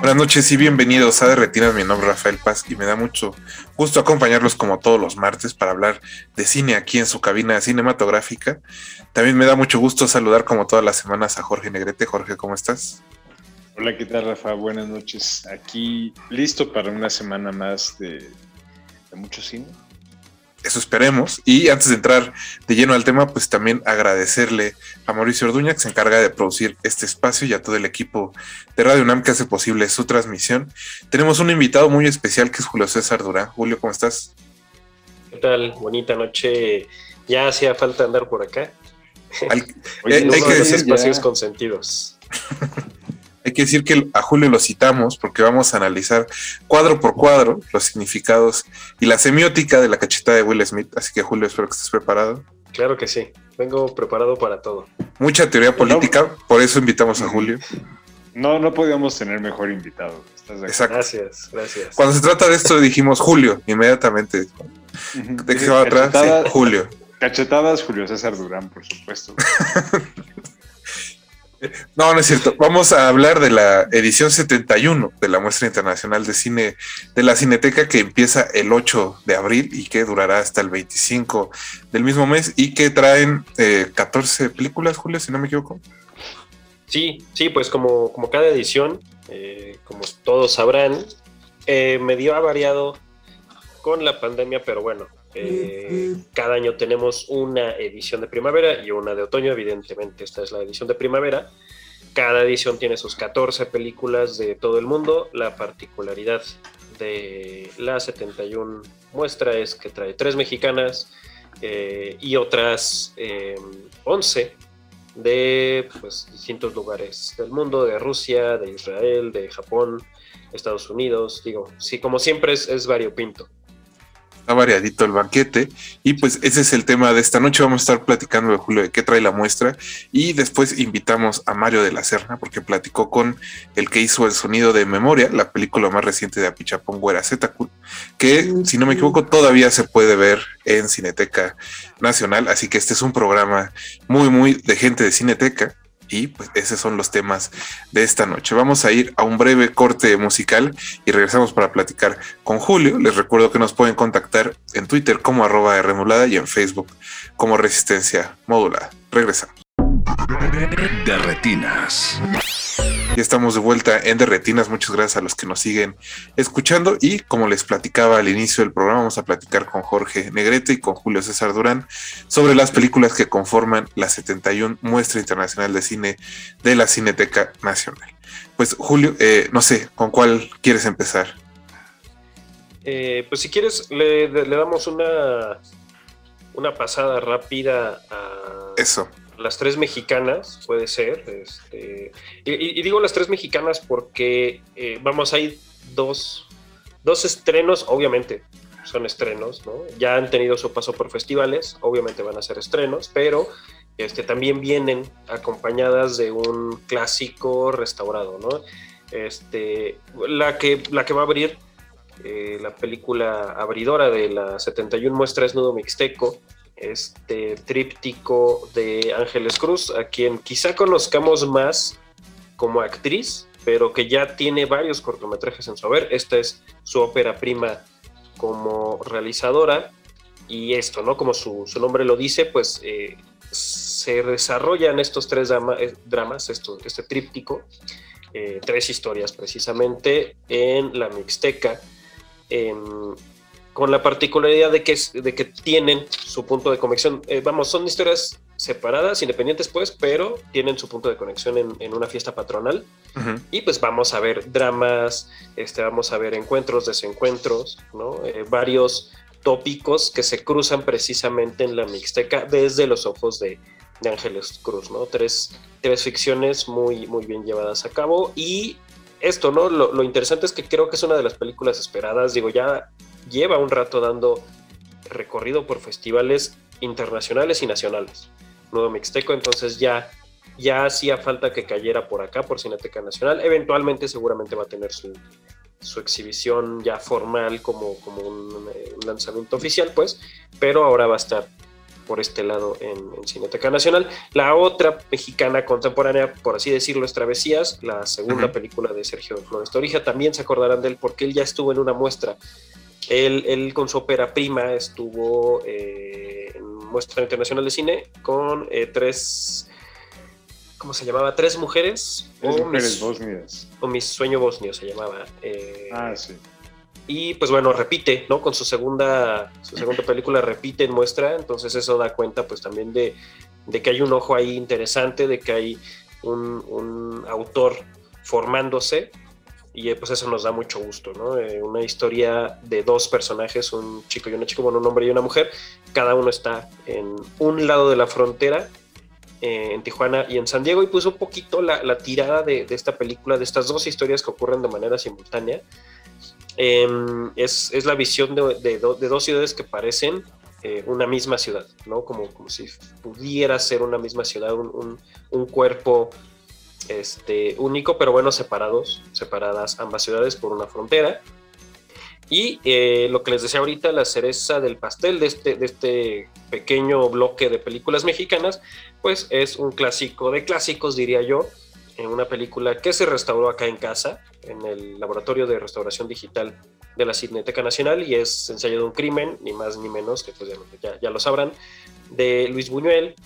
Buenas noches y bienvenidos a De Retinas. Mi nombre es Rafael Paz y me da mucho gusto acompañarlos como todos los martes para hablar de cine aquí en su cabina cinematográfica. También me da mucho gusto saludar como todas las semanas a Jorge Negrete. Jorge, ¿cómo estás? Hola, ¿qué tal, Rafa? Buenas noches. Aquí listo para una semana más de, de mucho cine. Eso esperemos. Y antes de entrar de lleno al tema, pues también agradecerle a Mauricio Orduña, que se encarga de producir este espacio, y a todo el equipo de Radio UNAM que hace posible su transmisión. Tenemos un invitado muy especial que es Julio César Durán. Julio, ¿cómo estás? ¿Qué tal? Bonita noche. Ya hacía falta andar por acá. Al- Oye, Eh, hay que decir espacios ya- consentidos. Hay que decir que a Julio lo citamos porque vamos a analizar cuadro por cuadro los significados y la semiótica de la cachetada de Will Smith. Así que Julio, espero que estés preparado. Claro que sí. Vengo preparado para todo. Mucha teoría política, por eso invitamos a Julio. No, no podíamos tener mejor invitado. ¿Estás de acuerdo? Exacto. Gracias, gracias. Cuando se trata de esto dijimos Julio, inmediatamente. ¿De qué se va atrás? Sí, Julio. cachetadas, Julio César Durán, por supuesto. No, no es cierto. Vamos a hablar de la edición 71 de la muestra internacional de cine de la Cineteca que empieza el 8 de abril y que durará hasta el 25 del mismo mes y que traen eh, 14 películas, Julio, si no me equivoco. Sí, sí, pues como, como cada edición, eh, como todos sabrán, eh, medio ha variado con la pandemia, pero bueno, eh, cada año tenemos una edición de primavera y una de otoño, evidentemente esta es la edición de primavera. Cada edición tiene sus 14 películas de todo el mundo. La particularidad de la 71 muestra es que trae tres mexicanas eh, y otras eh, 11 de pues, distintos lugares del mundo, de Rusia, de Israel, de Japón, Estados Unidos. Digo, sí, como siempre es, es variopinto. Está variadito el banquete y pues ese es el tema de esta noche. Vamos a estar platicando de Julio de qué trae la muestra y después invitamos a Mario de la Serna porque platicó con el que hizo el sonido de Memoria, la película más reciente de Apichapón Güera Zetacul, que si no me equivoco todavía se puede ver en Cineteca Nacional. Así que este es un programa muy, muy de gente de Cineteca. Y pues esos son los temas de esta noche. Vamos a ir a un breve corte musical y regresamos para platicar con Julio. Les recuerdo que nos pueden contactar en Twitter como arroba y en Facebook como resistencia modulada. Regresamos. De retinas. Ya estamos de vuelta en De Retinas. Muchas gracias a los que nos siguen escuchando. Y como les platicaba al inicio del programa, vamos a platicar con Jorge Negrete y con Julio César Durán sobre las películas que conforman la 71 Muestra Internacional de Cine de la Cineteca Nacional. Pues Julio, eh, no sé, ¿con cuál quieres empezar? Eh, pues si quieres, le, le damos una, una pasada rápida a Eso. Las tres mexicanas, puede ser. este, y, digo las tres mexicanas porque, eh, vamos, hay dos, dos estrenos, obviamente son estrenos, ¿no? Ya han tenido su paso por festivales, obviamente van a ser estrenos, pero este, también vienen acompañadas de un clásico restaurado, ¿no? Este, la, que, la que va a abrir eh, la película abridora de la 71 muestra es Nudo Mixteco, este tríptico de Ángeles Cruz, a quien quizá conozcamos más como actriz, pero que ya tiene varios cortometrajes en su haber. Esta es su ópera prima como realizadora y esto, ¿no? Como su, su nombre lo dice, pues eh, se desarrollan estos tres eh, dramas, este tríptico, eh, tres historias precisamente en la Mixteca, en- con la particularidad de que, de que tienen su punto de conexión. Eh, vamos, son historias separadas, independientes pues, pero tienen su punto de conexión en, en una fiesta patronal. Y pues vamos a ver dramas, este, vamos a ver encuentros, desencuentros, ¿no? Eh, varios tópicos que se cruzan precisamente en la Mixteca desde los ojos de, de Ángeles Cruz, ¿no? Tres, tres ficciones muy, muy bien llevadas a cabo y esto, ¿no? Lo, lo, interesante es que creo que es una de las películas esperadas. Digo, ya lleva un rato dando recorrido por festivales internacionales y nacionales. Nuevo Mixteco, entonces ya, ya hacía falta que cayera por acá, por Cineteca Nacional. Eventualmente seguramente va a tener su, su exhibición ya formal como, como un, un, lanzamiento oficial, pues, pero ahora va a estar por este lado en, en, Cineteca Nacional. La otra mexicana contemporánea, por así decirlo, es Travesías, la segunda uh -huh. película de Sergio Flores Torija. También se acordarán de él porque él ya estuvo en una muestra. Él, él con su ópera prima estuvo eh, en muestra internacional de cine con eh, tres ¿cómo se llamaba? Tres mujeres. Tres o mujeres mis, bosnias. O mi sueño bosnio se llamaba. Eh, ah, sí. Y pues bueno, repite, ¿no? Con su segunda, su segunda película repite en muestra, entonces eso da cuenta pues también de, de que hay un ojo ahí interesante, de que hay un, un autor formándose y pues eso nos da mucho gusto, ¿no? Eh, una historia de dos personajes, un chico y una chica, bueno, un hombre y una mujer, cada uno está en un lado de la frontera eh, en Tijuana y en San Diego y puso un poquito la, la tirada de, de, esta película, de estas dos historias que ocurren de manera simultánea. Eh, es, es, la visión de, de, dos ciudades que parecen eh, una misma ciudad, ¿no? Como, como si pudiera ser una misma ciudad, un, un cuerpo este, único, pero bueno, separados, separadas ambas ciudades por una frontera. Y eh, lo que les decía ahorita, la cereza del pastel de este, de este pequeño bloque de películas mexicanas, pues es un clásico de clásicos, diría yo, en una película que se restauró acá en casa, en el Laboratorio de Restauración Digital de la Cineteca Nacional, y es Ensayo de un Crimen, ni más ni menos, que pues ya, ya lo sabrán, de Luis Buñuel,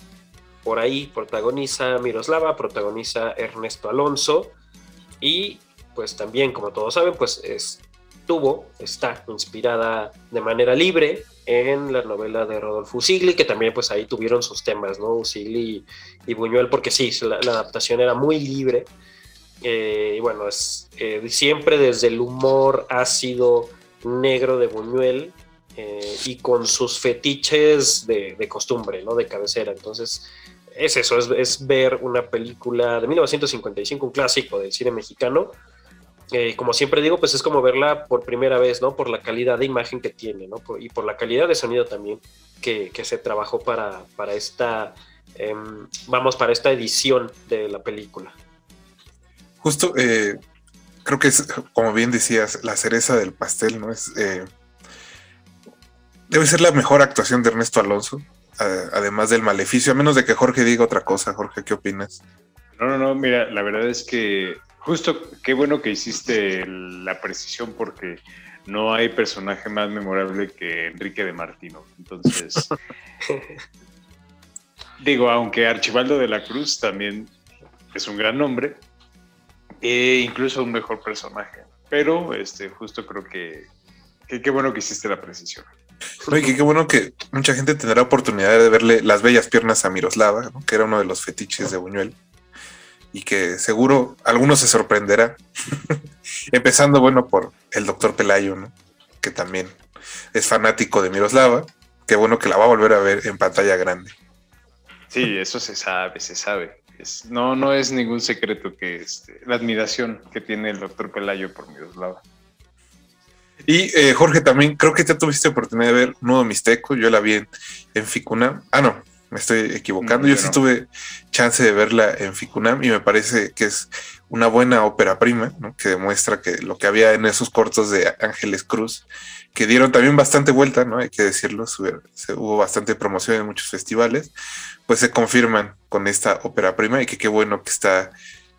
por ahí protagoniza Miroslava, protagoniza Ernesto Alonso, y pues también, como todos saben, pues estuvo, está inspirada de manera libre en la novela de Rodolfo Usigli, que también pues ahí tuvieron sus temas, ¿no? Usigli y, Buñuel, porque sí, la, adaptación era muy libre. Eh, y bueno, es eh, siempre desde el humor ácido negro de Buñuel eh, y con sus fetiches de, costumbre, ¿no? De cabecera. Entonces, es eso, es, ver una película de 1955, un clásico del cine mexicano, eh, como siempre digo, pues es como verla por primera vez, ¿no? Por la calidad de imagen que tiene, ¿no? Y por la calidad de sonido también que, que se trabajó para, para esta, eh, vamos, para esta edición de la película. Justo, eh, creo que es, como bien decías, la cereza del pastel, ¿no? Es, eh, debe ser la mejor actuación de Ernesto Alonso, además del maleficio, a menos de que Jorge diga otra cosa. Jorge, ¿qué opinas? No, no, no, mira, la verdad es que Justo, qué bueno que hiciste la precisión porque no hay personaje más memorable que Enrique de Martino. Entonces, digo, aunque Archibaldo de la Cruz también es un gran nombre, e incluso un mejor personaje. Pero este, justo creo que qué bueno que hiciste la precisión. No, y qué bueno que mucha gente tendrá oportunidad de verle las bellas piernas a Miroslava, ¿no? que era uno de los fetiches de Buñuel y que seguro algunos se sorprenderá. Empezando, bueno, por el doctor Pelayo, ¿no? que también es fanático de Miroslava. Qué bueno que la va a volver a ver en pantalla grande. Sí, eso se sabe, se sabe. No, no es ningún secreto que este, la admiración que tiene el doctor Pelayo por Miroslava. Y eh, Jorge, también creo que ya tuviste oportunidad de ver Nudo Mixteco. Yo la vi en, en Ficuna. Ah, no, me estoy equivocando. No, yo, sí no. tuve chance de verla en Ficunam y me parece que es una buena ópera prima, ¿no? que demuestra que lo que había en esos cortos de Ángeles Cruz, que dieron también bastante vuelta, ¿no? Hay que decirlo, se, hubo bastante promoción en muchos festivales, pues se confirman con esta ópera prima y que qué bueno que está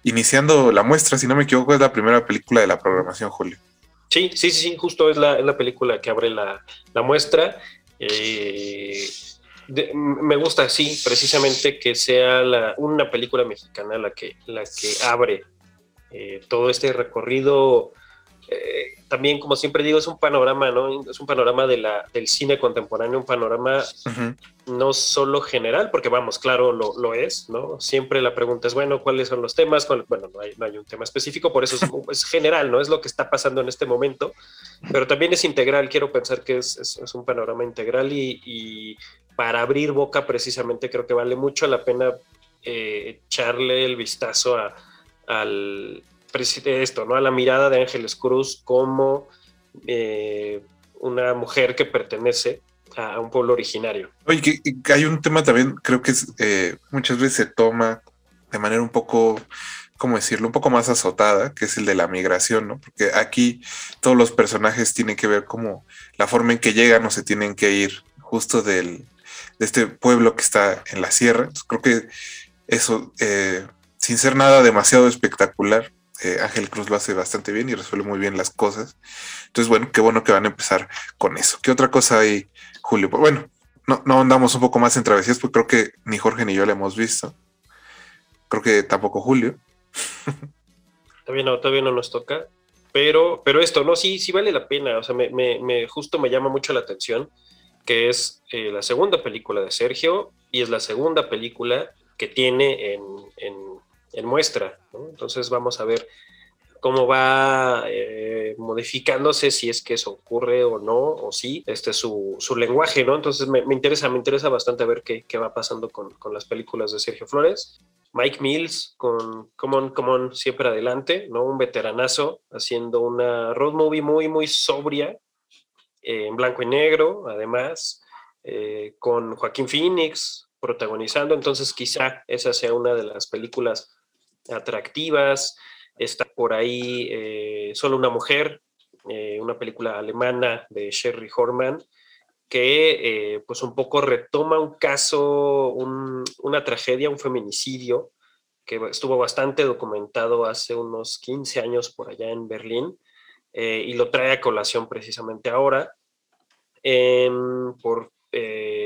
iniciando la muestra, si no me equivoco, es la primera película de la programación, Julio. Sí, sí, sí, justo es la, es la película que abre la, la muestra. Eh, me gusta, sí, precisamente que sea la, una película mexicana la que, la que abre eh, todo este recorrido. Eh, también, como siempre digo, es un panorama, ¿no? Es un panorama de la, del cine contemporáneo, un panorama uh -huh. no solo general, porque vamos, claro, lo, lo, es, ¿no? Siempre la pregunta es, bueno, ¿cuáles son los temas? Bueno, no hay, no hay un tema específico, por eso es, es, general, ¿no? Es lo que está pasando en este momento, pero también es integral, quiero pensar que es, es, es un panorama integral y, y para abrir boca precisamente creo que vale mucho la pena eh, echarle el vistazo a, al esto, ¿no? A la mirada de Ángeles Cruz como eh, una mujer que pertenece a, un pueblo originario. Oye, que, hay un tema también, creo que eh, muchas veces se toma de manera un poco, ¿cómo decirlo? Un poco más azotada, que es el de la migración, ¿no? Porque aquí todos los personajes tienen que ver como la forma en que llegan o se tienen que ir justo del, de este pueblo que está en la sierra. creo que eso, eh, sin ser nada demasiado espectacular, eh, Ángel Cruz lo hace bastante bien y resuelve muy bien las cosas. Entonces, bueno, qué bueno que van a empezar con eso. ¿Qué otra cosa hay, Julio? Pues, bueno, no, no andamos un poco más en travesías, porque creo que ni Jorge ni yo la hemos visto. Creo que tampoco Julio. todavía no, todavía no nos toca. Pero, pero esto, no, sí, sí vale la pena. O sea, me, justo me llama mucho la atención que es eh, la segunda película de Sergio y es la segunda película que tiene en, en, muestra. Entonces vamos a ver cómo va eh, modificándose, si es que eso ocurre o no, o sí, este su, su lenguaje, ¿no? Entonces me, interesa, me interesa bastante ver qué, qué va pasando con, con, las películas de Sergio Flores. Mike Mills con Come On, Come On, siempre adelante, ¿no? Un veteranazo haciendo una road movie muy, muy sobria, eh, en blanco y negro, además, eh, con Joaquín Phoenix protagonizando, entonces quizá esa sea una de las películas atractivas. Está por ahí eh, Solo una mujer, una película alemana de Sherry Horman, que pues un poco retoma un caso, una tragedia, un feminicidio, que estuvo bastante documentado hace unos 15 años por allá en Berlín, eh, y lo trae a colación precisamente ahora. Em, por eh,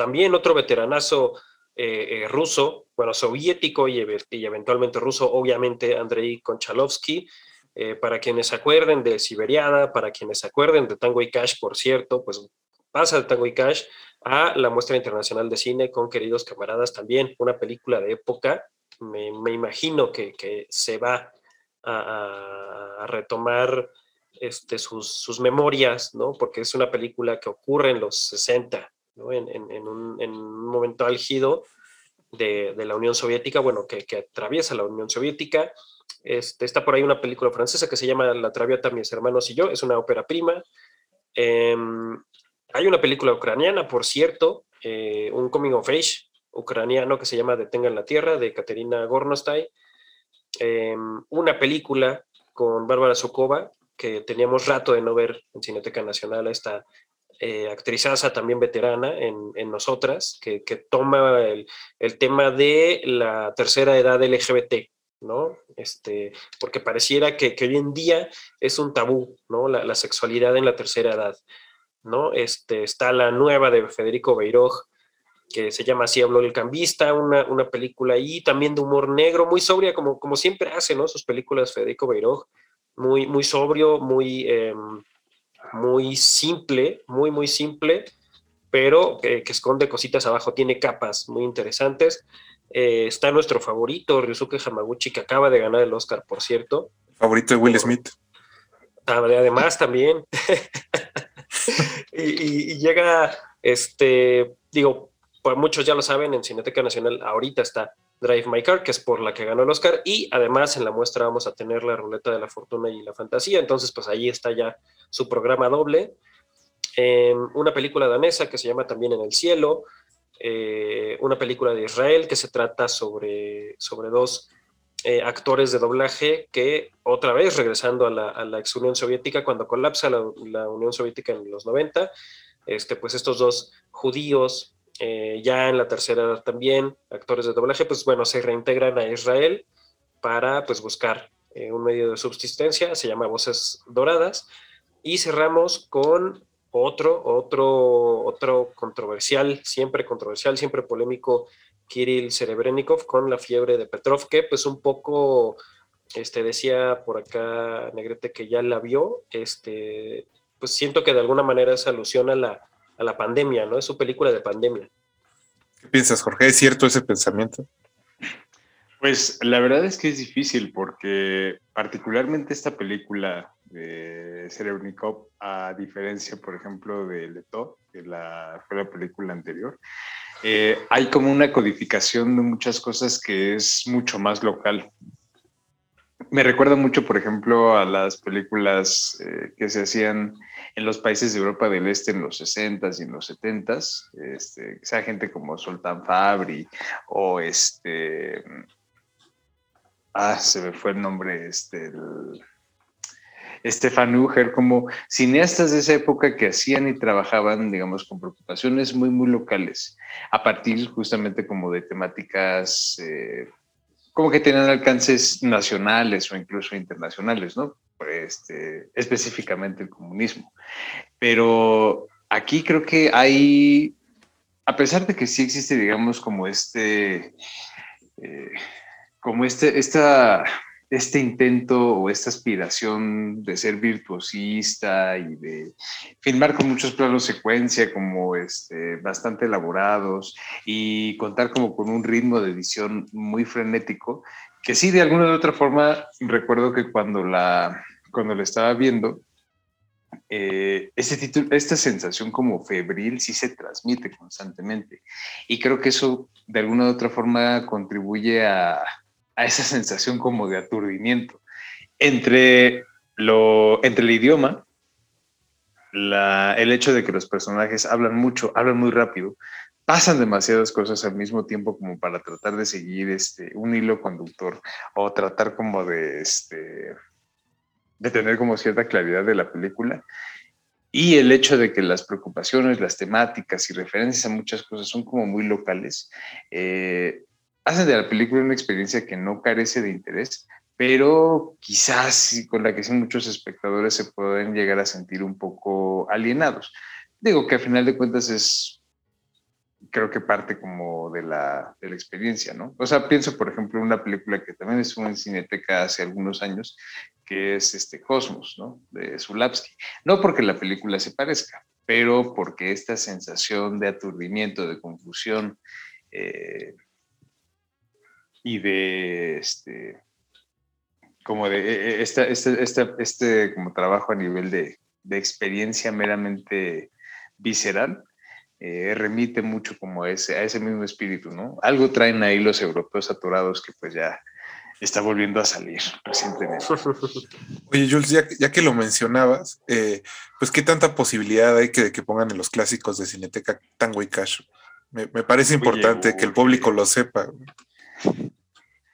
también otro veteranazo eh, ruso, bueno, soviético y, eventualmente ruso, obviamente Andrei Konchalovsky, para quienes se acuerden de Siberiada, para quienes se acuerden de Tango y Cash, por cierto, pues pasa de Tango y Cash a la muestra internacional de cine con Queridos Camaradas, también una película de época, me, imagino que, que, se va a, a retomar este, sus, memorias, ¿no? Porque es una película que ocurre en los 60, ¿no? en, un, momento álgido de, la Unión Soviética, bueno, que, atraviesa la Unión Soviética. Este, está por ahí una película francesa que se llama La Traviata, mis hermanos y yo, es una ópera prima. Em, hay una película ucraniana, por cierto, eh, un coming of age ucraniano que se llama Detengan la Tierra, de Katerina Gornostai. Em, una película con Bárbara Sokova, que teníamos rato de no ver en Cineteca Nacional esta eh, también veterana en, en nosotras, que, que toma el, el, tema de la tercera edad LGBT, ¿no? Este, porque pareciera que, que hoy en día es un tabú, ¿no? La, la, sexualidad en la tercera edad, ¿no? Este, está la nueva de Federico Beiroj, que se llama Así habló el cambista, una, una película ahí también de humor negro, muy sobria, como, como siempre hace, ¿no? Sus películas Federico Beiroj, muy, muy sobrio, muy, em, muy simple, muy, muy simple, pero que, esconde cositas abajo, tiene capas muy interesantes. Eh, está nuestro favorito, Ryusuke Hamaguchi, que acaba de ganar el Oscar, por cierto. Favorito de Will Smith. Además, también. y, y, llega, este, digo, pues muchos ya lo saben, en Cineteca Nacional ahorita está Drive My Car, que es por la que ganó el Oscar, y además en la muestra vamos a tener la ruleta de la fortuna y la fantasía, entonces pues ahí está ya su programa doble. una película danesa que se llama También en el Cielo, eh, una película de Israel que se trata sobre, sobre dos eh, actores de doblaje que otra vez regresando a la, ex Unión Soviética, cuando colapsa la, la, Unión Soviética en los 90, este, pues estos dos judíos eh, ya en la tercera edad también, actores de doblaje, pues bueno, se reintegran a Israel para pues buscar eh, un medio de subsistencia, se llama Voces Doradas, y cerramos con otro, otro, otro controversial, siempre controversial, siempre polémico, Kirill Serebrennikov con la fiebre de Petrov, que pues un poco, este, decía por acá Negrete que ya la vio, este, pues siento que de alguna manera es alusión a la, a la pandemia, ¿no? Es su película de pandemia. ¿Qué piensas, Jorge? ¿Es cierto ese pensamiento? Pues la verdad es que es difícil porque particularmente esta película de Serebnikov, a diferencia, por ejemplo, de Leto, que la, fue la película anterior, eh, hay como una codificación de muchas cosas que es mucho más local. Me recuerda mucho, por ejemplo, a las películas eh, que se hacían en los países de Europa del Este en los 60s y en los 70s, este, gente como Sultan Fabri o este... Ah, se me fue el nombre, este... El, Stefan Uger, como cineastas de esa época que hacían y trabajaban, digamos, con preocupaciones muy, muy locales, a partir justamente como de temáticas eh, como que tenían alcances nacionales o incluso internacionales, ¿no? Este, específicamente el comunismo. Pero aquí creo que hay, a pesar de que sí existe, digamos, como este, eh, como este, esta este intento o esta aspiración de ser virtuosista y de filmar con muchos planos secuencia como este, bastante elaborados y contar como con un ritmo de edición muy frenético, que sí, de alguna u otra forma, recuerdo que cuando la, cuando la estaba viendo, eh, este título, esta sensación como febril sí se transmite constantemente. Y creo que eso de alguna u otra forma contribuye a, a esa sensación como de aturdimiento. Entre, lo, entre el idioma, el hecho de que los personajes hablan mucho, hablan muy rápido, pasan demasiadas cosas al mismo tiempo como para tratar de seguir este, un hilo conductor o tratar como de, este, de tener como cierta claridad de la película. Y el hecho de que las preocupaciones, las temáticas y referencias a muchas cosas son como muy locales, eh, hacen de la película una experiencia que no carece de interés, pero quizás con la que sí muchos espectadores se pueden llegar a sentir un poco alienados. Digo que a final de cuentas es, creo que parte como de la, de la experiencia, ¿no? O sea, pienso, por ejemplo, en una película que también estuvo en Cineteca hace algunos años, que es este Cosmos, ¿no? De Zulapsky. No porque la película se parezca, pero porque esta sensación de aturdimiento, de confusión, eh, y de este como de e, e, este, este, este, como trabajo a nivel de, de experiencia meramente visceral, eh, remite mucho como a ese, a ese mismo espíritu, ¿no? Algo traen ahí los europeos atorados que pues ya está volviendo a salir recientemente. Oye, Jules, ya, ya que lo mencionabas, eh, pues qué tanta posibilidad hay que, que pongan en los clásicos de Cineteca Tango y Cash. Me, me parece importante que el público lo sepa.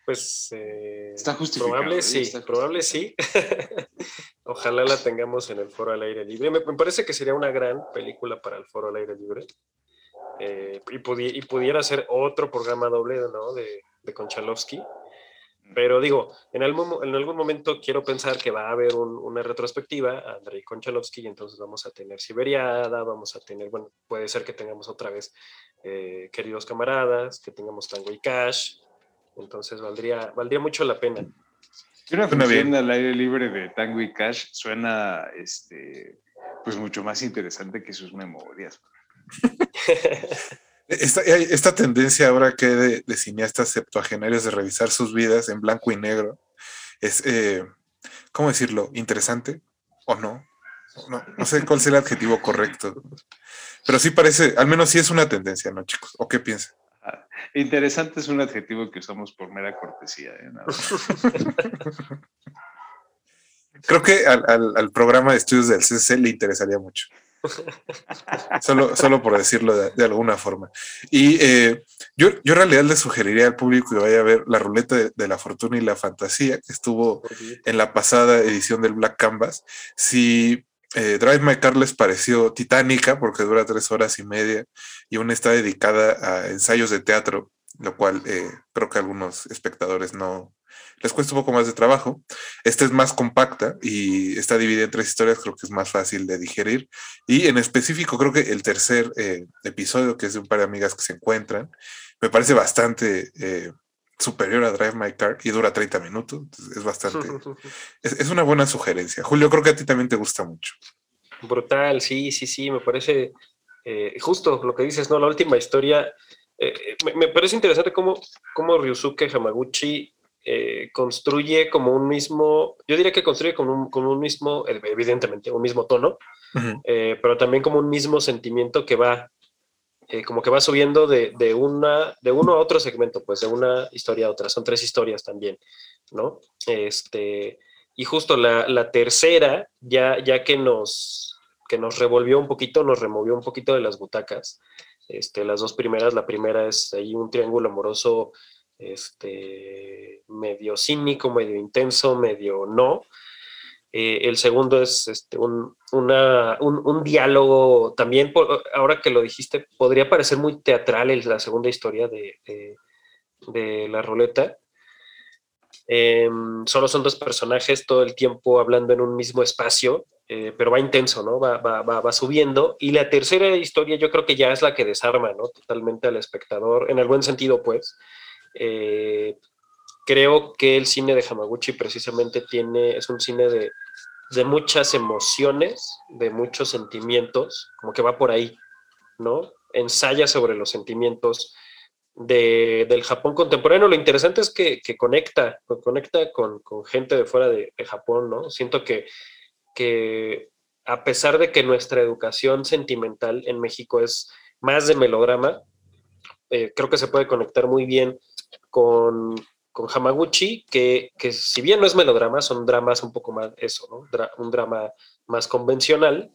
Pues eh, está justificado. Probable ¿eh? sí, Está probable sí. Ojalá la tengamos en el foro al aire libre. Me, me parece que sería una gran película para el foro al aire libre. Eh, y, pudi- y pudiera ser otro programa doble ¿no? de, de Konchalovsky. Pero digo, en algún, en algún momento quiero pensar que va a haber un- una retrospectiva a Andrei Konchalovsky y entonces vamos a tener Siberiada, vamos a tener, bueno, puede ser que tengamos otra vez eh, Queridos Camaradas, que tengamos Tango y Cash. Entonces valdría, valdría mucho la pena. Y una función al aire libre de Tango y Cash suena este, pues mucho más interesante que sus memorias. Esta, esta tendencia ahora que de, de cineastas septuagenarios de revisar sus vidas en blanco y negro es, eh, ¿cómo decirlo? ¿Interesante o no? no? No sé cuál es el adjetivo correcto. Pero sí parece, al menos sí es una tendencia, ¿no, chicos? ¿O qué piensan? Interesante es un adjetivo que usamos por mera cortesía. ¿eh? Creo que al, al- al programa de estudios del CC le interesaría mucho. Solo, solo por decirlo de, de alguna forma. Y eh, yo, yo en realidad le sugeriría al público que vaya a ver la ruleta de, de la fortuna y la fantasía que estuvo en la pasada edición del Black Canvas. Si eh, Drive My Car les pareció titánica porque dura tres horas y media y aún está dedicada a ensayos de teatro, lo cual eh, creo que a algunos espectadores no les cuesta un poco más de trabajo. Esta es más compacta y está dividida en tres historias, creo que es más fácil de digerir. Y en específico, creo que el tercer eh, episodio, que es de un par de amigas que se encuentran, me parece bastante superior a Drive My Car y dura 30 minutos. Es bastante. Es, es una buena sugerencia. Julio, creo que a ti también te gusta mucho. Brutal, sí, sí, sí, me parece eh, justo lo que dices, ¿no? La última historia, eh, me, me parece interesante cómo, cómo Ryusuke Hamaguchi eh, construye como un mismo, yo diría que construye con un, con un mismo, evidentemente, un mismo tono, pero también como un mismo sentimiento que va eh, como que va subiendo de, de, una, de uno a otro segmento, pues de una historia a otra, son tres historias también, ¿no? Este, y justo la, la tercera, ya, ya que, nos, que nos revolvió un poquito, nos removió un poquito de las butacas, este, las dos primeras, la primera es ahí un triángulo amoroso este, medio cínico, medio intenso, medio no, eh, el segundo es este, un, diálogo también, ahora que lo dijiste, podría parecer muy teatral la segunda historia de, la ruleta. Em, solo son dos personajes todo el tiempo hablando en un mismo espacio, eh, pero va intenso, ¿no? Va, subiendo. Y la tercera historia yo creo que ya es la que desarma, ¿no? Totalmente al espectador, en el buen sentido, pues. Eh, creo que el cine de Hamaguchi precisamente tiene, es un cine de, de muchas emociones, de muchos sentimientos, como que va por ahí, ¿no? Ensaya sobre los sentimientos de, del Japón contemporáneo. Lo interesante es que, conecta, conecta con, gente de fuera de, Japón, ¿no? Siento que, que a pesar de que nuestra educación sentimental en México es más de melodrama, eh, creo que se puede conectar muy bien con, con Hamaguchi, que, que, si bien no es melodrama, son dramas un poco más eso, ¿no? un drama más convencional,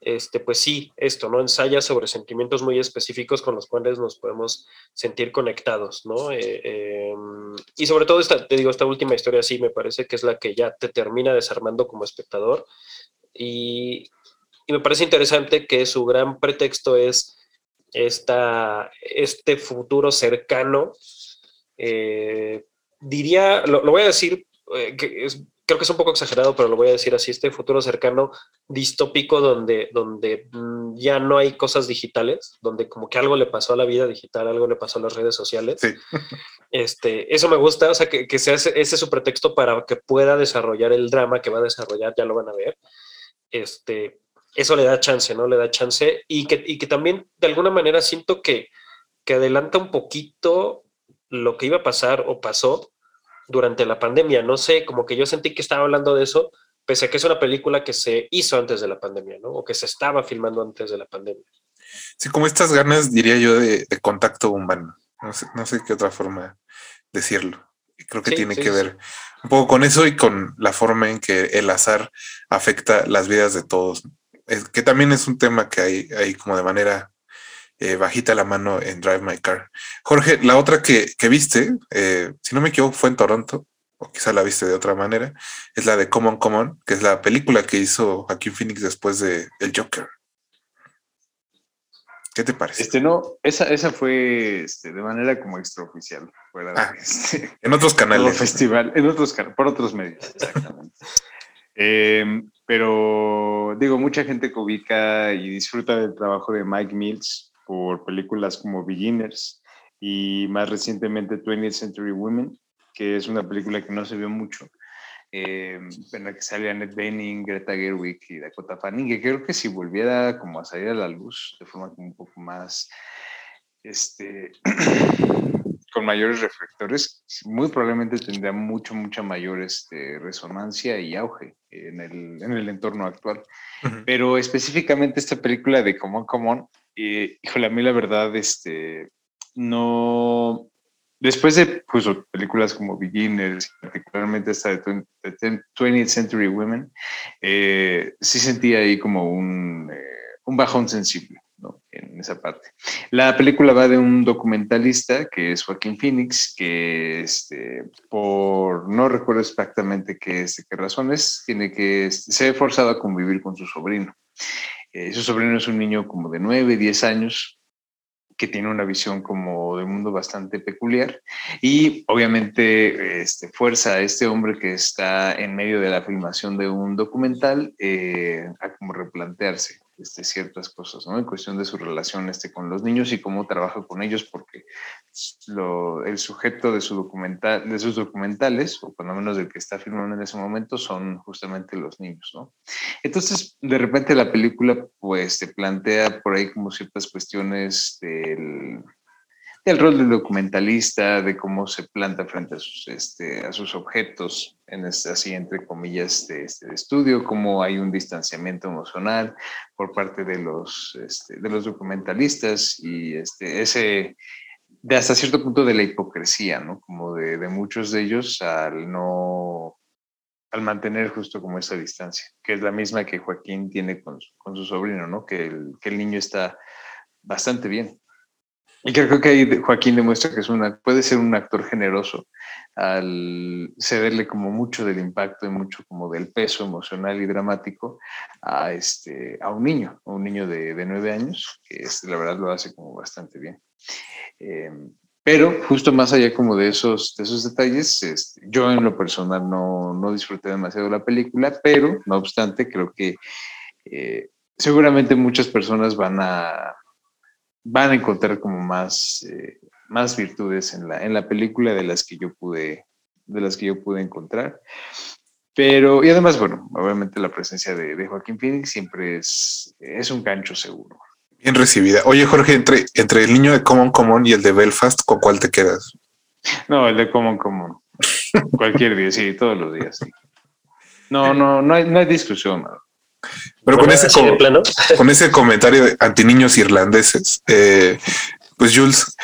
este, pues sí, esto, ¿no? Ensaya sobre sentimientos muy específicos con los cuales nos podemos sentir conectados, ¿no? Eh, em, y sobre todo, esta, te digo, esta última historia sí me parece que es la que ya te termina desarmando como espectador. Y, y me parece interesante que su gran pretexto es esta, este futuro cercano eh, diría, lo, voy a decir, eh, que creo que es un poco exagerado, pero lo voy a decir así, este futuro cercano distópico donde, donde mm, ya no hay cosas digitales, donde como que algo le pasó a la vida digital, algo le pasó a las redes sociales. Este, eso me gusta, o sea, que, que sea ese, ese, su pretexto para que pueda desarrollar el drama que va a desarrollar, ya lo van a ver. Este, eso le da chance, ¿no? Le da chance y que, y que también de alguna manera siento que, que adelanta un poquito lo que iba a pasar o pasó durante la pandemia. No sé, como que yo sentí que estaba hablando de eso, pese a que es una película que se hizo antes de la pandemia, ¿no? O que se estaba filmando antes de la pandemia. Sí, como estas ganas, diría yo, de, contacto humano. No sé, qué otra forma decirlo. Creo que tiene que ver un poco con eso y con la forma en que el azar afecta las vidas de todos. que también es un tema que hay, hay como de manera eh, bajita la mano en Drive My Car. Jorge, la otra que, viste, eh, si no me equivoco, fue en Toronto, o quizá la viste de otra manera, es la de Common Common, que es la película que hizo Joaquín Phoenix después de El Joker. ¿Qué te parece? Este no, esa, esa fue este, de manera como extraoficial, fuera ah, este, en otros canales. Festival, en otros por otros medios, exactamente. Em, pero digo, mucha gente que ubica y disfruta del trabajo de Mike Mills por películas como Beginners y más recientemente 20th Century Women, que es una película que no se vio mucho, eh, en la que salía Annette Bening, Greta Gerwig y Dakota Fanning, que creo que si volviera como a salir a la luz de forma como un poco más, este, con mayores reflectores, muy probablemente tendría mucho, mucha mayor este, resonancia y auge en el, en el entorno actual. Pero específicamente esta película de Common Common, eh, híjole, a mí la verdad, este, no, después de pues, películas como Beginners, particularmente esta de 20th Century Women, eh, sí sentí ahí como un, eh, un bajón sensible. ¿no? en esa parte. La película va de un documentalista que es Joaquín Phoenix, que este, por no recuerdo exactamente qué, este, qué razones, tiene que se ha forzado a convivir con su sobrino. Eh, su sobrino es un niño como de 9, 10 años, que tiene una visión como de mundo bastante peculiar. Y obviamente este, fuerza a este hombre que está en medio de la filmación de un documental eh, a como replantearse este, ciertas cosas, ¿no? En cuestión de su relación este, con los niños y cómo trabaja con ellos, porque lo, el sujeto de, su documental, de sus documentales, o por lo menos del que está filmando en ese momento, son justamente los niños, ¿no? Entonces, de repente la película, pues, te plantea por ahí como ciertas cuestiones del del rol del documentalista, de cómo se planta frente a sus, este, a sus objetos, en este, así entre comillas, de, este, estudio, cómo hay un distanciamiento emocional por parte de los, este, de los documentalistas y este, ese, de hasta cierto punto de la hipocresía, ¿no? Como de, de muchos de ellos al no, al mantener justo como esa distancia, que es la misma que Joaquín tiene con su, sobrino, ¿no? El, que el niño está bastante bien, y creo que ahí Joaquín demuestra que es una, puede ser un actor generoso al cederle como mucho del impacto y mucho como del peso emocional y dramático a, este, a un niño, a un niño de, de nueve años, que la verdad lo hace como bastante bien. Eh, pero justo más allá como de esos, de esos detalles, este, yo en lo personal no, no, disfruté demasiado la película, pero no obstante creo que eh, seguramente muchas personas van a van a encontrar como más, eh, más virtudes en la, en la película de las que yo pude, de las que yo pude encontrar. Pero, y además, bueno, obviamente la presencia de, de Joaquín Phoenix siempre es, es un gancho seguro. Bien recibida. Oye, Jorge, entre, entre el niño de Common Common y el de Belfast, ¿con cuál te quedas? No, el de Common Common. Cualquier día, sí, todos los días. Sí. No, no, no hay, no hay discusión. No. Pero con ese, com con ese comentario de antiniños irlandeses, eh, pues Jules,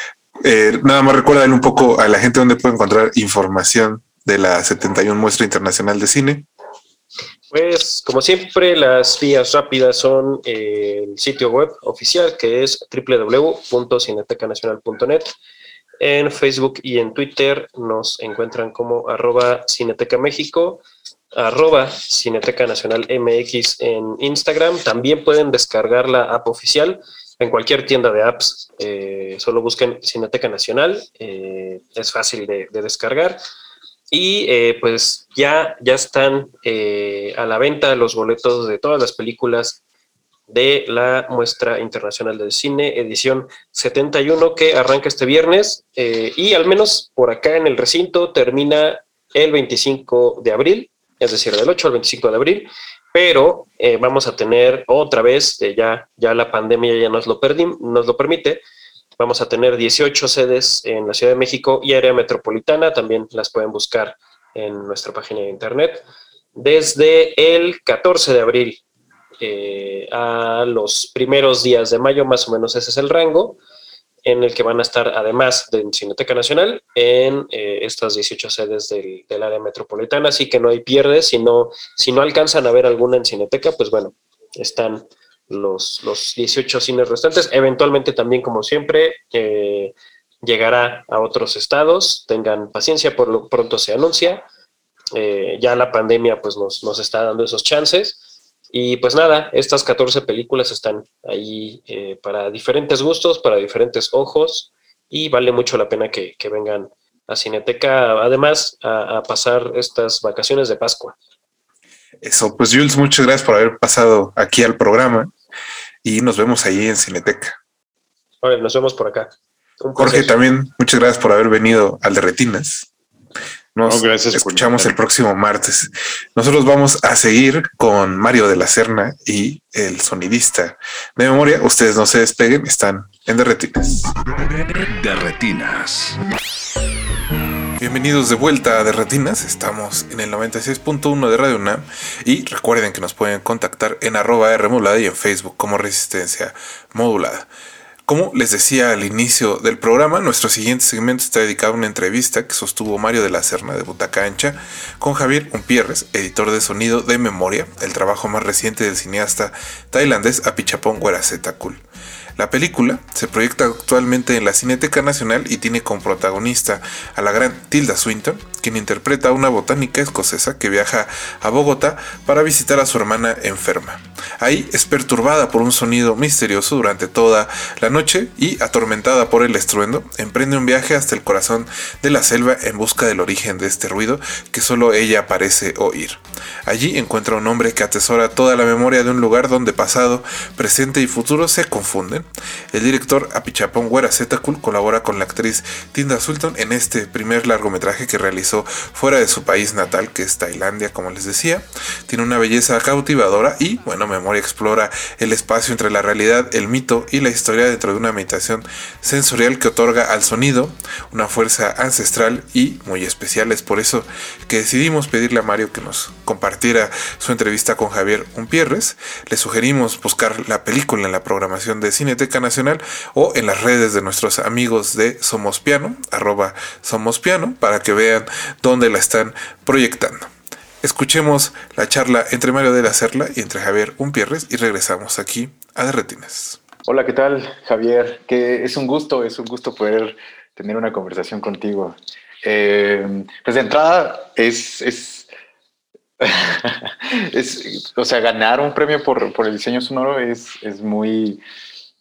eh, nada más recuerdan un poco a la gente donde puede encontrar información de la 71 Muestra Internacional de Cine. Pues como siempre las vías rápidas son eh, el sitio web oficial que es www.cinetecanacional.net. En Facebook y en Twitter nos encuentran como arroba Cineteca México arroba Cineteca Nacional MX en Instagram. También pueden descargar la app oficial en cualquier tienda de apps. Eh, solo busquen Cineteca Nacional. Eh, es fácil de, de descargar. Y eh, pues ya, ya están a la venta los boletos de todas las películas de la Muestra Internacional del Cine, edición 71, que arranca este viernes. Y al menos por acá en el recinto termina el 25 de abril es decir, del 8 al 25 de abril, pero eh, vamos a tener otra vez, eh, ya, ya la pandemia ya nos lo, nos lo permite, vamos a tener 18 sedes en la Ciudad de México y área metropolitana, también las pueden buscar en nuestra página de internet, desde el 14 de abril eh, a los primeros días de mayo, más o menos ese es el rango, en el que van a estar, además de Cineteca Nacional, en eh, estas 18 sedes del, del, área metropolitana, así que no hay pierdes, si no, si no alcanzan a ver alguna en Cineteca, pues bueno, están los, los 18 cines restantes, eventualmente también, como siempre, eh, llegará a otros estados, tengan paciencia, por lo pronto se anuncia, eh, ya la pandemia pues nos, nos está dando esos chances, y pues nada, estas 14 películas están ahí eh, para diferentes gustos, para diferentes ojos y vale mucho la pena que, que vengan a Cineteca, además, a, a, pasar estas vacaciones de Pascua. Eso, pues Jules, muchas gracias por haber pasado aquí al programa y nos vemos ahí en Cineteca. Nos vemos por acá. Jorge, también muchas gracias por haber venido al de Retinas. Nos no, gracias escuchamos el próximo martes. Nosotros vamos a seguir con Mario de la Serna y el sonidista de memoria. Ustedes no se despeguen, están en Derretinas. Derretinas. Bienvenidos de vuelta a Derretinas. Estamos en el 96.1 de Radio UNAM y recuerden que nos pueden contactar en arroba R modulada y en Facebook como Resistencia Modulada. Como les decía al inicio del programa, nuestro siguiente segmento está dedicado a una entrevista que sostuvo Mario de la Serna de Butaca Ancha con Javier Umpierres, editor de sonido de Memoria, el trabajo más reciente del cineasta tailandés Apichapong Weerasetakul. La película se proyecta actualmente en la Cineteca Nacional y tiene como protagonista a la gran Tilda Swinton, quien interpreta a una botánica escocesa que viaja a Bogotá para visitar a su hermana enferma. Ahí es perturbada por un sonido misterioso durante toda la noche y, atormentada por el estruendo, emprende un viaje hasta el corazón de la selva en busca del origen de este ruido que solo ella parece oír. Allí encuentra un hombre que atesora toda la memoria de un lugar donde pasado, presente y futuro se confunden El director Apichapong Werasetakul colabora con la actriz Tinda Sultan en este primer largometraje que realizó fuera de su país natal, que es Tailandia, como les decía. Tiene una belleza cautivadora y, bueno, Memoria explora el espacio entre la realidad, el mito y la historia dentro de una meditación sensorial que otorga al sonido una fuerza ancestral y muy especial. Es por eso que decidimos pedirle a Mario que nos compartiera su entrevista con Javier Umpierres. Le sugerimos buscar la película en la programación de Cineteca Nacional o en las redes de nuestros amigos de Somos Piano, arroba Somos Piano, para que vean dónde la están proyectando. Escuchemos la charla entre Mario de la Serla y entre Javier Umpierres y regresamos aquí a Derretines. Hola, ¿qué tal, Javier? Que es un gusto, es un gusto poder tener una conversación contigo. Eh, pues de entrada es, es, es, o sea, ganar un premio por, por el diseño sonoro es, es muy,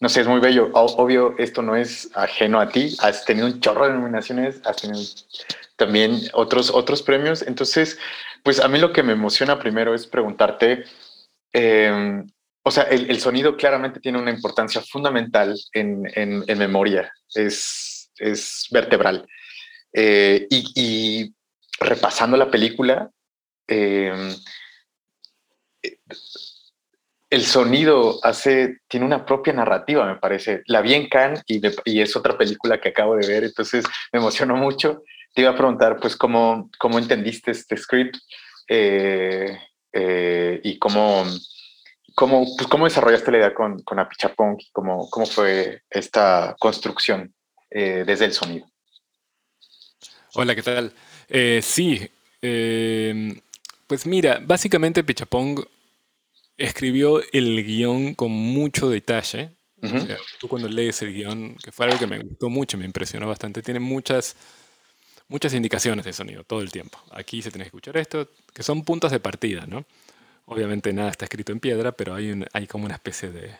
no sé, es muy bello. Obvio, esto no es ajeno a ti. Has tenido un chorro de nominaciones, has tenido también otros, otros premios. Entonces, pues a mí lo que me emociona primero es preguntarte, eh, o sea, el, sonido claramente tiene una importancia fundamental en, en, memoria, es, es vertebral. Eh, y, repasando la película, eh, el sonido tiene una propia narrativa, me parece. La vi en y, y, es otra película que acabo de ver, entonces me emocionó mucho. Te iba a preguntar, pues, cómo, cómo entendiste este script eh, y cómo ¿Cómo, pues, ¿Cómo desarrollaste la idea con, con Apichapong? ¿Cómo, ¿Cómo fue esta construcción eh, desde el sonido? Hola, ¿qué tal? Eh, sí, eh, pues mira, básicamente Apichapong escribió el guion con mucho detalle. tú cuando lees el guion, que fue algo que me gustó mucho, me impresionó bastante, tiene muchas, muchas indicaciones de sonido todo el tiempo. Aquí se tiene que escuchar esto, que son puntos de partida, ¿no? Obviamente nada está escrito en piedra, pero hay, hay como una especie de,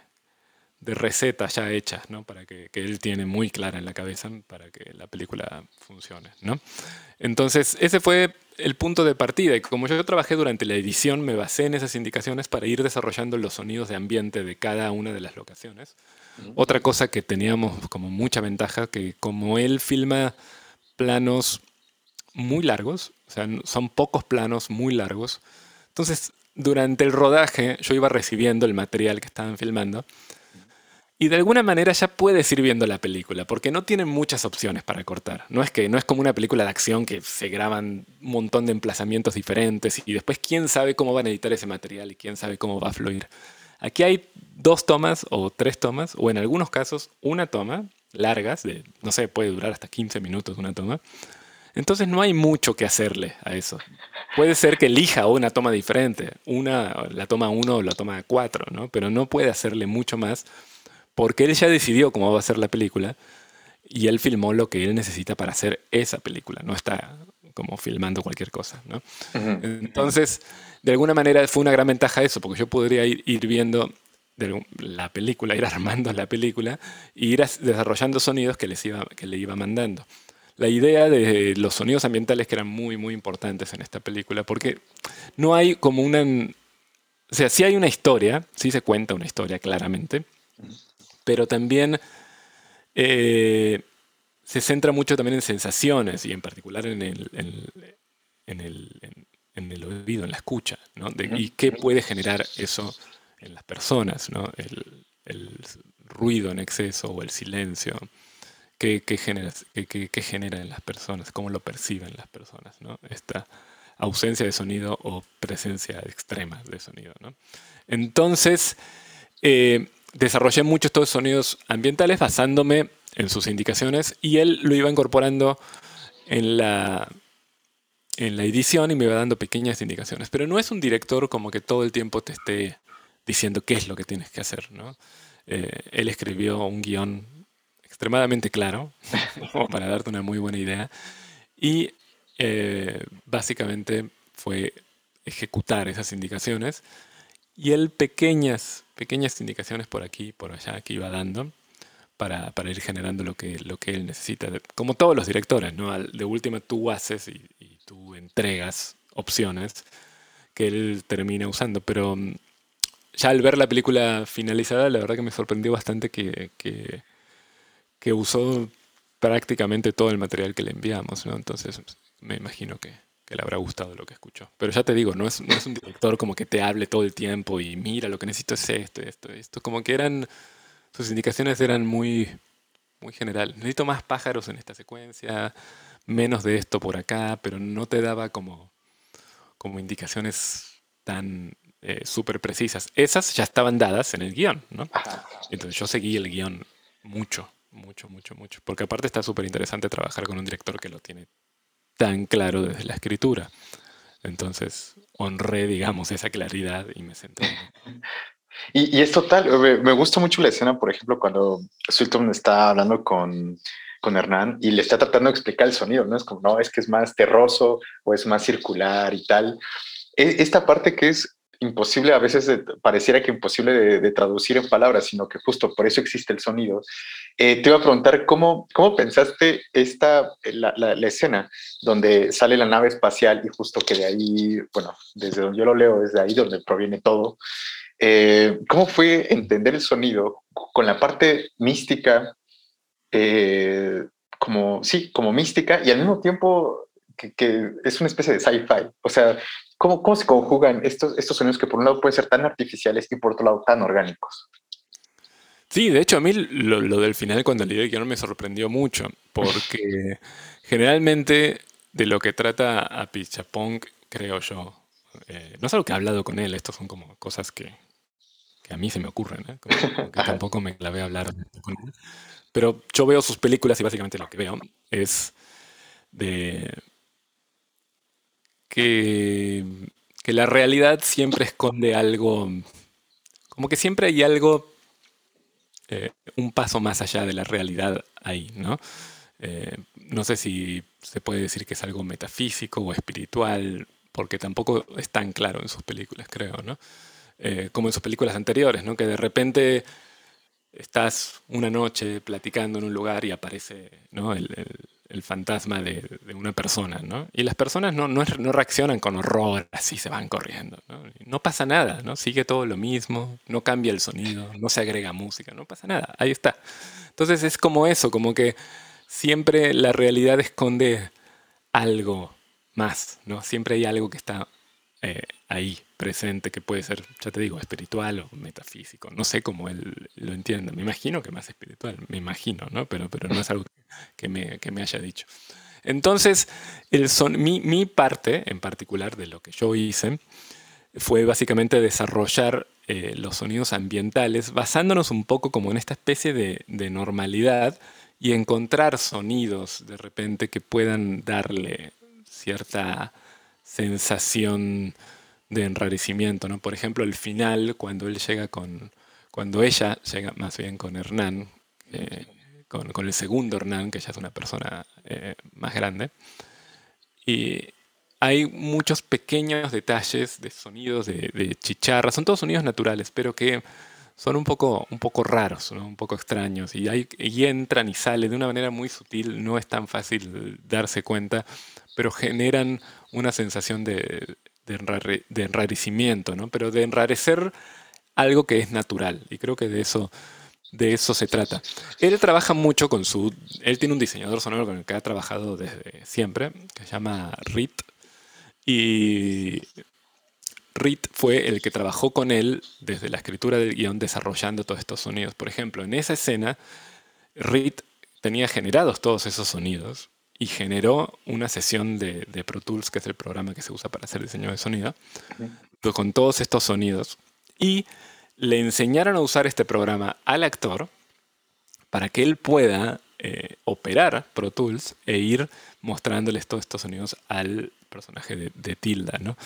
de recetas ya hechas, ¿no? Para que, que, él tiene muy clara en la cabeza para que la película funcione, ¿no? Entonces, ese fue el punto de partida. Y como yo trabajé durante la edición, me basé en esas indicaciones para ir desarrollando los sonidos de ambiente de cada una de las locaciones. Otra cosa que teníamos como mucha ventaja, que como él filma planos muy largos, o sea, son pocos planos muy largos, entonces durante el rodaje yo iba recibiendo el material que estaban filmando y de alguna manera ya puedes ir viendo la película, porque no tienen muchas opciones para cortar. No es que no es como una película de acción que se graban un montón de emplazamientos diferentes y después quién sabe cómo van a editar ese material y quién sabe cómo va a fluir. Aquí hay dos tomas o tres tomas, o en algunos casos una toma, largas, de, no sé, puede durar hasta 15 minutos una toma, entonces no hay mucho que hacerle a eso. Puede ser que elija una toma diferente, una, la toma 1 o la toma 4, ¿no? pero no puede hacerle mucho más porque él ya decidió cómo va a ser la película y él filmó lo que él necesita para hacer esa película, no está como filmando cualquier cosa. ¿no? Entonces, de alguna manera fue una gran ventaja eso, porque yo podría ir, ir viendo la película, ir armando la película e ir desarrollando sonidos que, les iba, que le iba mandando la idea de los sonidos ambientales que eran muy, muy importantes en esta película, porque no hay como una... O sea, sí hay una historia, sí se cuenta una historia claramente, pero también eh, se centra mucho también en sensaciones y en particular en el, en, el, en el oído, en la escucha, ¿no? y qué puede generar eso en las personas, ¿no? el, el ruido en exceso o el silencio qué, genera, qué, genera en las personas, cómo lo perciben las personas, ¿no? Esta ausencia de sonido o presencia extrema de sonido, ¿no? Entonces, eh, desarrollé muchos estos sonidos ambientales basándome en sus indicaciones y él lo iba incorporando en la, en la edición y me iba dando pequeñas indicaciones. Pero no es un director como que todo el tiempo te esté diciendo qué es lo que tienes que hacer. ¿no? Eh, él escribió un guion extremadamente claro, para darte una muy buena idea. Y eh, básicamente fue ejecutar esas indicaciones y él pequeñas, pequeñas indicaciones por aquí, por allá, que iba dando para, para ir generando lo que, lo que él necesita. Como todos los directores, ¿no? De última tú haces y, y tú entregas opciones que él termina usando, pero ya al ver la película finalizada, la verdad que me sorprendió bastante que, que, que usó prácticamente todo el material que le enviamos, ¿no? Entonces me imagino que, que le habrá gustado lo que escuchó. Pero ya te digo, no es, no es un director como que te hable todo el tiempo y mira, lo que necesito es esto, esto, esto. Como que eran, sus indicaciones eran muy, muy general. Necesito más pájaros en esta secuencia, menos de esto por acá, pero no te daba como, como indicaciones tan eh, súper precisas. Esas ya estaban dadas en el guion, ¿no? Entonces yo seguí el guion mucho, mucho, mucho, mucho. Porque aparte está súper interesante trabajar con un director que lo tiene tan claro desde la escritura. Entonces honré, digamos, esa claridad y me senté. Y, es total, me, me, gusta mucho la escena, por ejemplo, cuando Sultan está hablando con, con Hernán y le está tratando de explicar el sonido, ¿no? Es como, no, es que es más terroso o es más circular y tal. E, esta parte que es imposible, a veces de, pareciera que imposible de, de, traducir en palabras, sino que justo por eso existe el sonido. Eh, te iba a preguntar, ¿cómo, cómo pensaste esta, la, la, la, escena donde sale la nave espacial y justo que de ahí, bueno, desde donde yo lo leo, desde ahí donde proviene todo, eh, ¿cómo fue entender el sonido con la parte mística, eh, como, sí, como mística y al mismo tiempo que, que es una especie de sci-fi? O sea, ¿cómo, ¿cómo se conjugan estos, estos sonidos que por un lado pueden ser tan artificiales y por otro lado tan orgánicos? Sí, de hecho a mí lo, lo del final cuando leí el guion me sorprendió mucho, porque generalmente de lo que trata a Pichapong, creo yo, eh, no es algo que he hablado con él, estos son como cosas que, que a mí se me ocurren, ¿eh? como, como que tampoco me la a hablar con él. Pero yo veo sus películas y básicamente lo que veo es de que, la realidad siempre esconde algo, como que siempre hay algo, eh, un paso más allá de la realidad ahí, ¿no? Eh, no sé si se puede decir que es algo metafísico o espiritual, porque tampoco es tan claro en sus películas, creo, ¿no? Eh, como en sus películas anteriores, ¿no? Que de repente estás una noche platicando en un lugar y aparece ¿no? el, el, fantasma de, una persona, ¿no? Y las personas no, reaccionan con horror, así se van corriendo, ¿no? No pasa nada, ¿no? Sigue todo lo mismo, no cambia el sonido, no se agrega música, no pasa nada, ahí está. Entonces es como eso, como que siempre la realidad esconde algo más, ¿no? Siempre hay algo que está eh, ahí presente, que puede ser, ya te digo, espiritual o metafísico. No sé cómo él lo entienda. Me imagino que más espiritual, me imagino, ¿no? Pero, pero no es algo que me, que me haya dicho. Entonces, el son, mi, mi, parte en particular de lo que yo hice fue básicamente desarrollar eh, los sonidos ambientales basándonos un poco como en esta especie de, de normalidad y encontrar sonidos de repente que puedan darle cierta sensación de enrarecimiento, ¿no? Por ejemplo, el final, cuando él llega con, cuando ella llega más bien con Hernán, eh, con, con, el segundo Hernán, que ya es una persona eh, más grande, y hay muchos pequeños detalles de sonidos, de, de chicharras, son todos sonidos naturales, pero que son un poco, un poco raros, ¿no? un poco extraños, y, hay, y entran y salen de una manera muy sutil, no es tan fácil darse cuenta, pero generan una sensación de, de, enrare, enrarecimiento, ¿no? pero de enrarecer algo que es natural. Y creo que de eso, de eso se trata. Él trabaja mucho con su... Él tiene un diseñador sonoro con el que ha trabajado desde siempre, que se llama Rit. Y Rit fue el que trabajó con él desde la escritura del guion desarrollando todos estos sonidos. Por ejemplo, en esa escena, Rit tenía generados todos esos sonidos y generó una sesión de, de, Pro Tools, que es el programa que se usa para hacer diseño de sonido, con todos estos sonidos. Y le enseñaron a usar este programa al actor para que él pueda eh, operar Pro Tools e ir mostrándoles todos estos sonidos al personaje de, de Tilda, ¿no?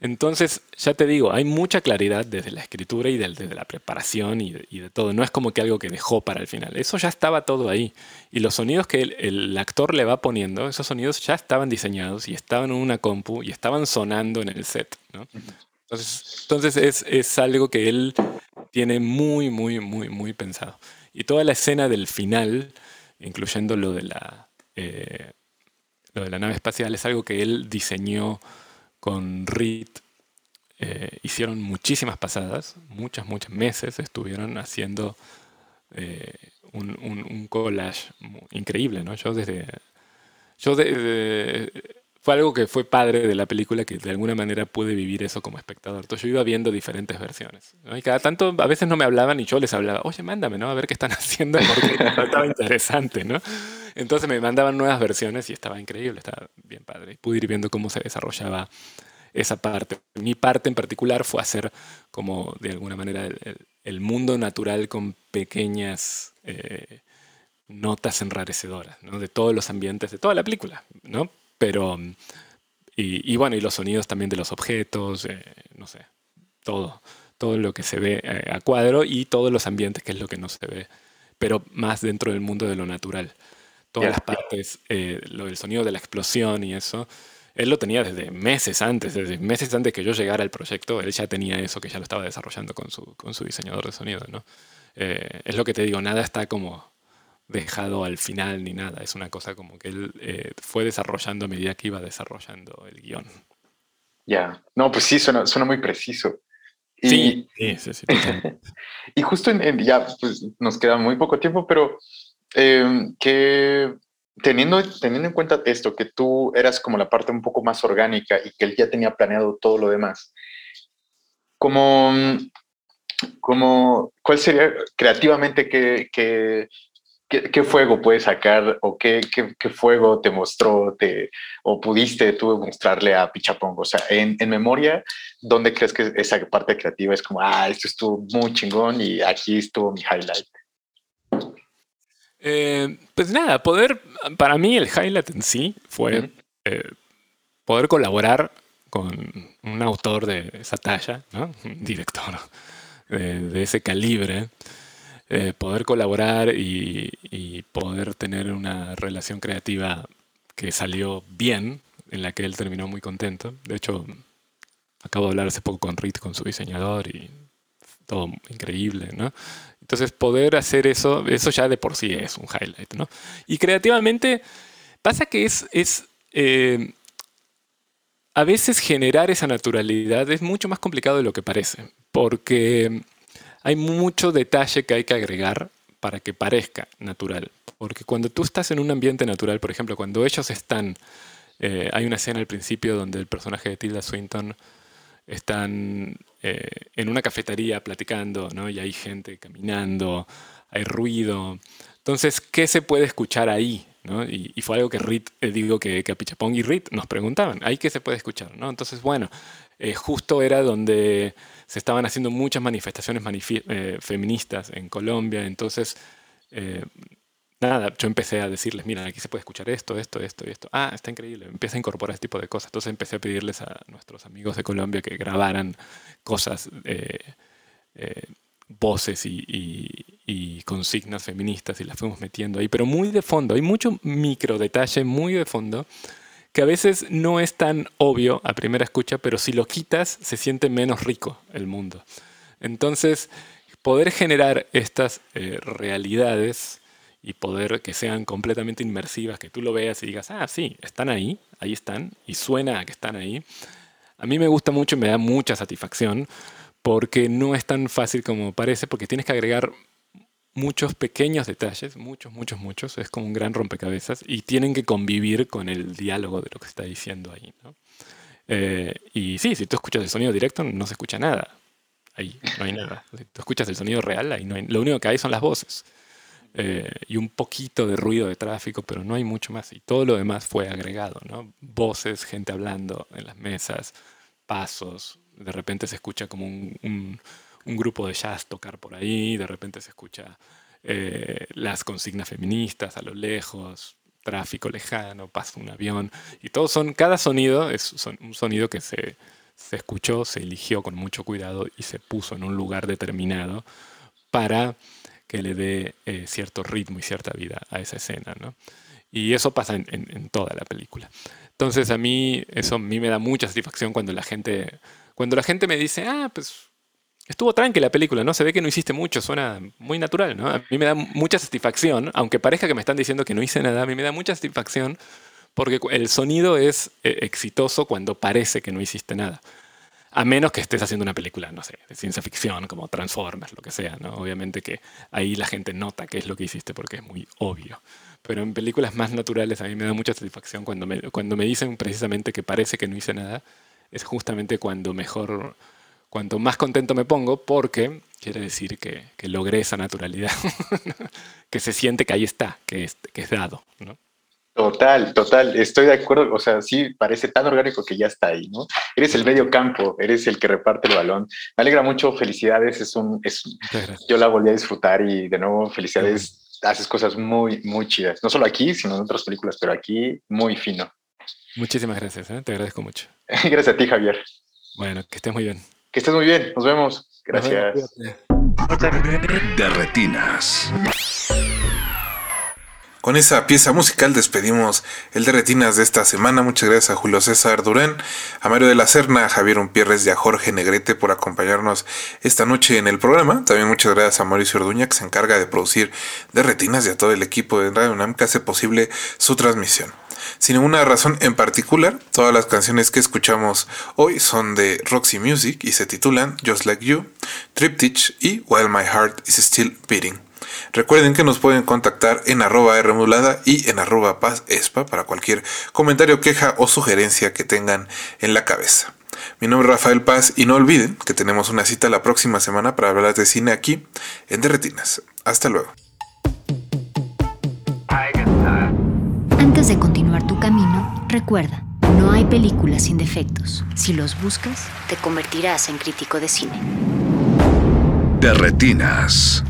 Entonces, ya te digo, hay mucha claridad desde la escritura y desde la preparación y de, todo. No es como que algo que dejó para el final. Eso ya estaba todo ahí. Y los sonidos que el, actor le va poniendo, esos sonidos ya estaban diseñados y estaban en una compu y estaban sonando en el set. Entonces, es, algo que él tiene muy, muy, muy, muy pensado. Y toda la escena del final, incluyendo lo de la, eh, lo de la nave espacial, es algo que él diseñó con Reed eh, hicieron muchísimas pasadas, muchas, muchos meses estuvieron haciendo eh, un, collage increíble, ¿no? Yo desde... Yo de- fue algo que fue padre de la película que de alguna manera pude vivir eso como espectador. Entonces yo iba viendo diferentes versiones. Y cada tanto, a veces no me hablaban y yo les hablaba, oye, mándame, ¿no? A ver qué están haciendo porque estaba interesante, ¿no? Entonces me mandaban nuevas versiones y estaba increíble, estaba bien padre. Pude ir viendo cómo se desarrollaba esa parte. Mi parte en particular fue hacer como de alguna manera el, el- mundo natural con pequeñas eh, notas enrarecedoras, ¿no? De todos los ambientes, de toda la película, ¿no? Pero, y, y bueno, y los sonidos también de los objetos, eh, no sé, todo, todo lo que se ve eh, a cuadro y todos los ambientes, que es lo que no se ve, pero más dentro del mundo de lo natural. Todas las partes, eh, lo del sonido de la explosión y eso, él lo tenía desde meses antes, desde meses antes que yo llegara al proyecto, él ya tenía eso que ya lo estaba desarrollando con su, con su diseñador de sonido, ¿no? Eh, es lo que te digo, nada está como dejado al final ni nada, es una cosa como que él eh, fue desarrollando a medida que iba desarrollando el guion. Ya. No, pues sí, suena, suena muy preciso. Y, Sí, sí, sí, sí, y justo en, en- ya pues, nos queda muy poco tiempo, pero eh, que teniendo, teniendo en cuenta esto, que tú eras como la parte un poco más orgánica y que él ya tenía planeado todo lo demás, como, como ¿cuál sería creativamente qué, qué, qué- fuego puedes sacar o qué, qué, fuego te mostró te, o pudiste tú mostrarle a Pichapong? O sea, en, en memoria, ¿dónde crees que esa parte creativa es como, ah, esto estuvo muy chingón y aquí estuvo mi highlight? Eh, pues nada, poder, para mí el highlight en sí fue Ujú. eh, poder colaborar con un autor de esa talla, ¿no? un director de, de ese calibre, eh, poder colaborar y, y poder tener una relación creativa que salió bien, en la que él terminó muy contento. De hecho, acabo de hablar hace poco con Rit, con su diseñador, y todo increíble, ¿no? Entonces, poder hacer eso, eso ya de por sí es un highlight, ¿no? Y creativamente, pasa que es, es eh, a veces generar esa naturalidad es mucho más complicado de lo que parece, porque hay mucho detalle que hay que agregar para que parezca natural. Porque cuando tú estás en un ambiente natural, por ejemplo, cuando ellos están, eh, hay una escena al principio donde el personaje de Tilda Swinton están eh, en una cafetería platicando, ¿no? Y hay gente caminando, hay ruido. Entonces, ¿qué se puede escuchar ahí? ¿no? Y, fue algo que Rit, eh, digo que, que Pichapong y Rit nos preguntaban, ¿ahí qué se puede escuchar? ¿no? Entonces, bueno, eh, justo era donde se estaban haciendo muchas manifestaciones feministas en Colombia, entonces, nada, yo empecé a decirles, mira, aquí se puede escuchar esto, esto, esto y esto. Ah, está increíble, empieza a incorporar este tipo de cosas. Entonces empecé a pedirles a nuestros amigos de Colombia que grabaran cosas, eh, eh, voces y, y- y consignas feministas y las fuimos metiendo ahí, pero muy de fondo. Hay mucho micro detalle muy de fondo que a veces no es tan obvio a primera escucha, pero si lo quitas se siente menos rico el mundo. Entonces, poder generar estas eh, realidades y poder que sean completamente inmersivas, que tú lo veas y digas, ah, sí, están ahí, ahí están, y suena a que están ahí, a mí me gusta mucho y me da mucha satisfacción porque no es tan fácil como parece, porque tienes que agregar muchos pequeños detalles, muchos, muchos, muchos, es como un gran rompecabezas y tienen que convivir con el diálogo de lo que se está diciendo ahí. ¿no? Eh, y sí, si tú escuchas el sonido directo no se escucha nada, ahí no hay nada. Si tú escuchas el sonido real, ahí no hay, lo único que hay son las voces. Eh, y un poquito de ruido de tráfico, pero no hay mucho más. Y todo lo demás fue agregado, ¿no? Voces, gente hablando en las mesas, pasos. De repente se escucha como un, un- grupo de jazz tocar por ahí, de repente se escucha eh, las consignas feministas a lo lejos, tráfico lejano, pasa un avión. Y todos son, cada sonido es son- un sonido que se, se escuchó, se eligió con mucho cuidado y se puso en un lugar determinado para que le dé eh, cierto ritmo y cierta vida a esa escena, ¿no? Y eso pasa en, toda la película. Entonces a mí, eso a mí me da mucha satisfacción cuando la gente, cuando la gente me dice, ah, pues estuvo tranquila la película, ¿no? Se ve que no hiciste mucho, suena muy natural, ¿no? A mí me da mucha satisfacción, aunque parezca que me están diciendo que no hice nada, a mí me da mucha satisfacción porque el sonido es eh, exitoso cuando parece que no hiciste nada. A menos que estés haciendo una película, no sé, de ciencia ficción, como Transformers, lo que sea, ¿no? Obviamente que ahí la gente nota qué es lo que hiciste porque es muy obvio. Pero en películas más naturales a mí me da mucha satisfacción cuando me, cuando me dicen precisamente que parece que no hice nada. Es justamente cuando mejor, cuanto más contento me pongo porque quiere decir que, logré esa naturalidad, que se siente que ahí está, que es, que es dado, ¿no? Total, total, estoy de acuerdo, o sea, sí, parece tan orgánico que ya está ahí, ¿no? Eres el medio campo, eres el que reparte el balón. Me alegra mucho, felicidades, es un, es, yo la volví a disfrutar y de nuevo, felicidades, haces cosas muy, muy chidas, no solo aquí, sino en otras películas, pero aquí muy fino. Muchísimas gracias, ¿eh? te agradezco mucho. gracias a ti, Javier. Bueno, que estés muy bien. Que estés muy bien, nos vemos. Gracias. De retinas. Con esa pieza musical despedimos el de retinas de esta semana. Muchas gracias a Julio César Durán, a Mario de la Serna, a Javier Umpierres y a Jorge Negrete por acompañarnos esta noche en el programa. También muchas gracias a Mauricio Orduña que se encarga de producir de retinas y a todo el equipo de Radio UNAM que hace posible su transmisión. Sin ninguna razón en particular, todas las canciones que escuchamos hoy son de Roxy Music y se titulan Just Like You, Triptych y While My Heart is Still Beating. Recuerden que nos pueden contactar en arroba Rmodulada y en arroba Paz Espa para cualquier comentario, queja o sugerencia que tengan en la cabeza. Mi nombre es Rafael Paz y no olviden que tenemos una cita la próxima semana para hablar de cine aquí en Derretinas. Hasta luego. Antes de continuar tu camino, recuerda, no hay películas sin defectos. Si los buscas, te convertirás en crítico de cine. De retinas.